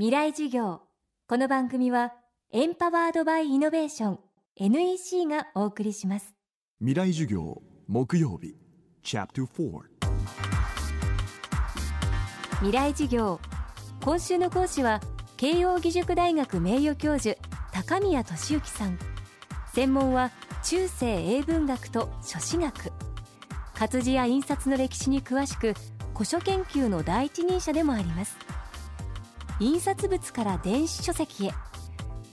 未来授業。この番組はエンパワードバイイノベーション NEC がお送りします。未来授業木曜日チャプター未来授業。今週の講師は慶應義塾大学名誉教授高宮俊之さん。専門は中世英文学と書史学。活字や印刷の歴史に詳しく古書研究の第一人者でもあります印刷物から電子書籍へ。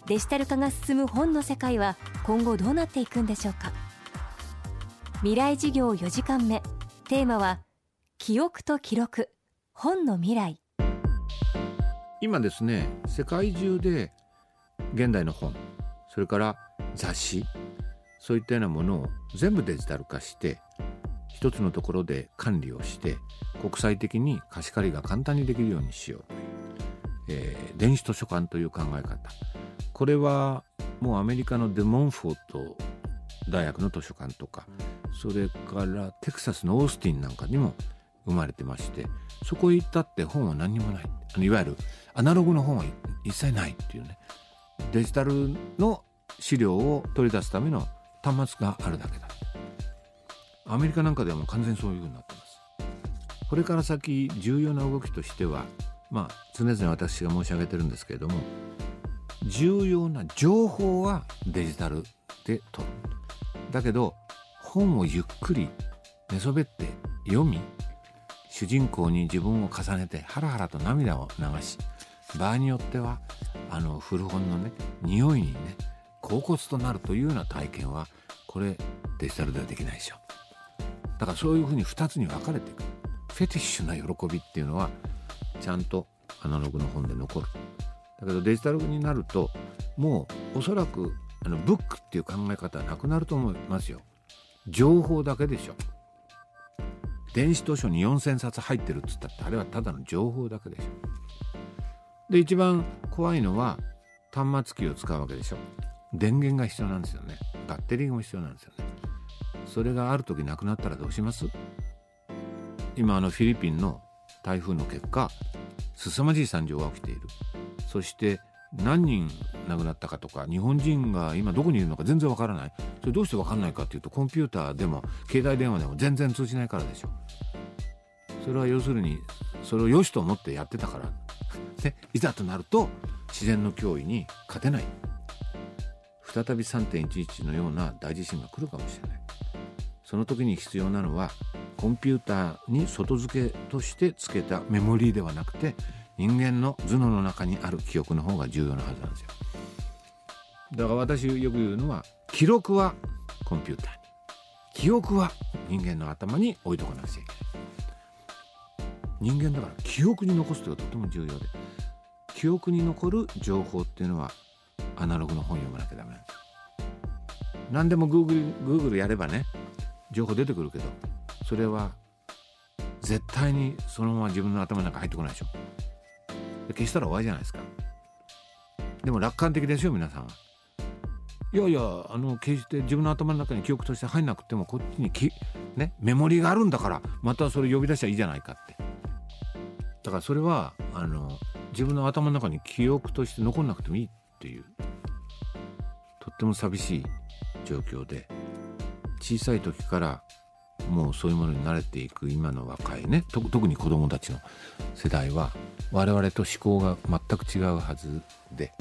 デジタル化が進む本の世界は今後どうなっていくんでしょうか。未来事業4時間目。テーマは記憶と記録。本の未来。今ですね世界中で現代の本それから雑誌そういったようなものを全部デジタル化して一つのところで管理をして国際的に貸し借りが簡単にできるようにしようえー、電子図書館という考え方。これはもうアメリカのデモンフォート大学の図書館とかそれからテキサスのオースティンなんかにも生まれてましてそこへ行ったって本は何にもない。あのいわゆるアナログの本は一切ないっていうね。デジタルの資料を取り出すための端末があるだけだ。アメリカなんかではもう完全そういうふうになってます。これから先重要な動きとしてはまあ常々私が申し上げてるんですけれども重要な情報はデジタルで取る。だけど本をゆっくり寝そべって読み主人公に自分を重ねてハラハラと涙を流し場合によってはあの古本のね匂いにね恍惚となるというような体験はこれデジタルではできないでしょ。だからそういうふうに2つに分かれていく。フェティッシュな喜びっていうのはちゃんとアナログの本で残る。だけどデジタルになるともうおそらくあのブックっていう考え方はなくなると思いますよ。情報だけでしょ。電子図書に4,000冊入ってるっつったってあれはただの情報だけでしょ。で一番怖いのは端末機を使うわけでしょ。電源が必要なんですよね。バッテリーも必要なんですよね。それがある時なくなったらどうします？今あのフィリピンの台風の結果凄まじい惨状が起きている。そして何人亡くなったかとか日本人が今どこにいるのか全然わからない。それどうしてわかんないかっていうとコンピューターでも携帯電話でも全然通じないからでしょ。それは要するにそれを良しと思ってやってたから。でいざとなると自然の脅威に勝てない。再び3.11のような大地震が来るかもしれない。その時に必要なのはコンピューターに外付けとして付けたメモリーではなくて人間の頭脳の中にある記憶の方が重要なはずなんですよ。だから私よく言うのは記録はコンピューターに。記憶は人間の頭に置いとかなくちゃいけない。人間だから記憶に残すというのがとても重要で。記憶に残る情報っていうのはアナログの本読まなきゃダメなんですよ。何でも Google, Google やればね情報出てくるけどそれは絶対にそのまま自分の頭の中入ってこないでしょ。で消したら終わりじゃないですか。でも楽観的ですよ皆さんは。いやいやあの決して自分の頭の中に記憶として入んなくてもこっちにき、ね、メモリがあるんだからまたそれ呼び出したらいいじゃないかって。だからそれはあの自分の頭の中に記憶として残んなくてもいいっていうとっても寂しい状況で小さい時からもうそういうものに慣れていく今の若いね特に子どもたちの世代は我々と思考が全く違うはずで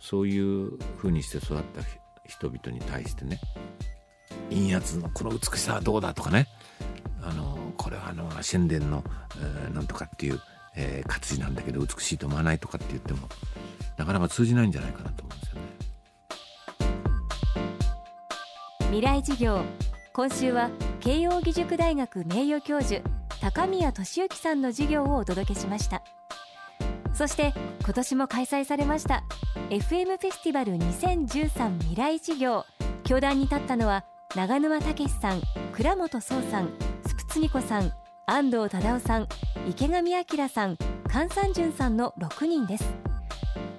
そういうふうにして育った人々に対してね陰圧のこの美しさはどうだとかねあのこれはあの神殿の、えー、なんとかっていう、えー、活字なんだけど美しいと思わないとかって言ってもなかなか通じないんじゃないかなと思うんですよね。未来事業今週は慶應義塾大学名誉教授高宮俊之さんの授業をお届けしました。そして今年も開催されました FM フェスティバル2013未来事業。教壇に立ったのは長沼武さん倉本壮さんスプツニコさん安藤忠雄さん池上彰さん菅三淳さんの6人です。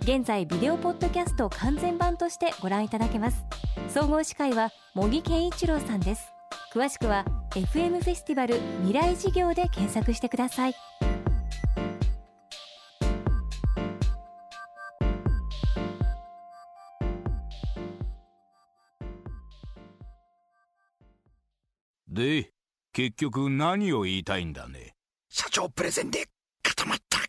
現在ビデオポッドキャスト完全版としてご覧いただけます。総合司会は茂木健一郎さんです。詳しくは FM フェスティバル未来事業で検索してください。で結局何を言いたいんだね？社長プレゼンで固まった。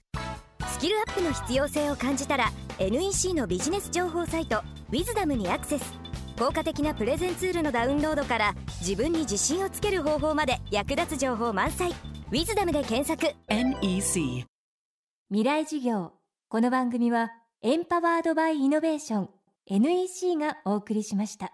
スキルアップの必要性を感じたら NEC のビジネス情報サイト「ウィズダムにアクセス。効果的なプレゼンツールのダウンロードから自分に自信をつける方法まで役立つ情報満載「ウィズダムで検索。NEC 未来事業。この番組はエンパワードバイイノベーション NEC がお送りしました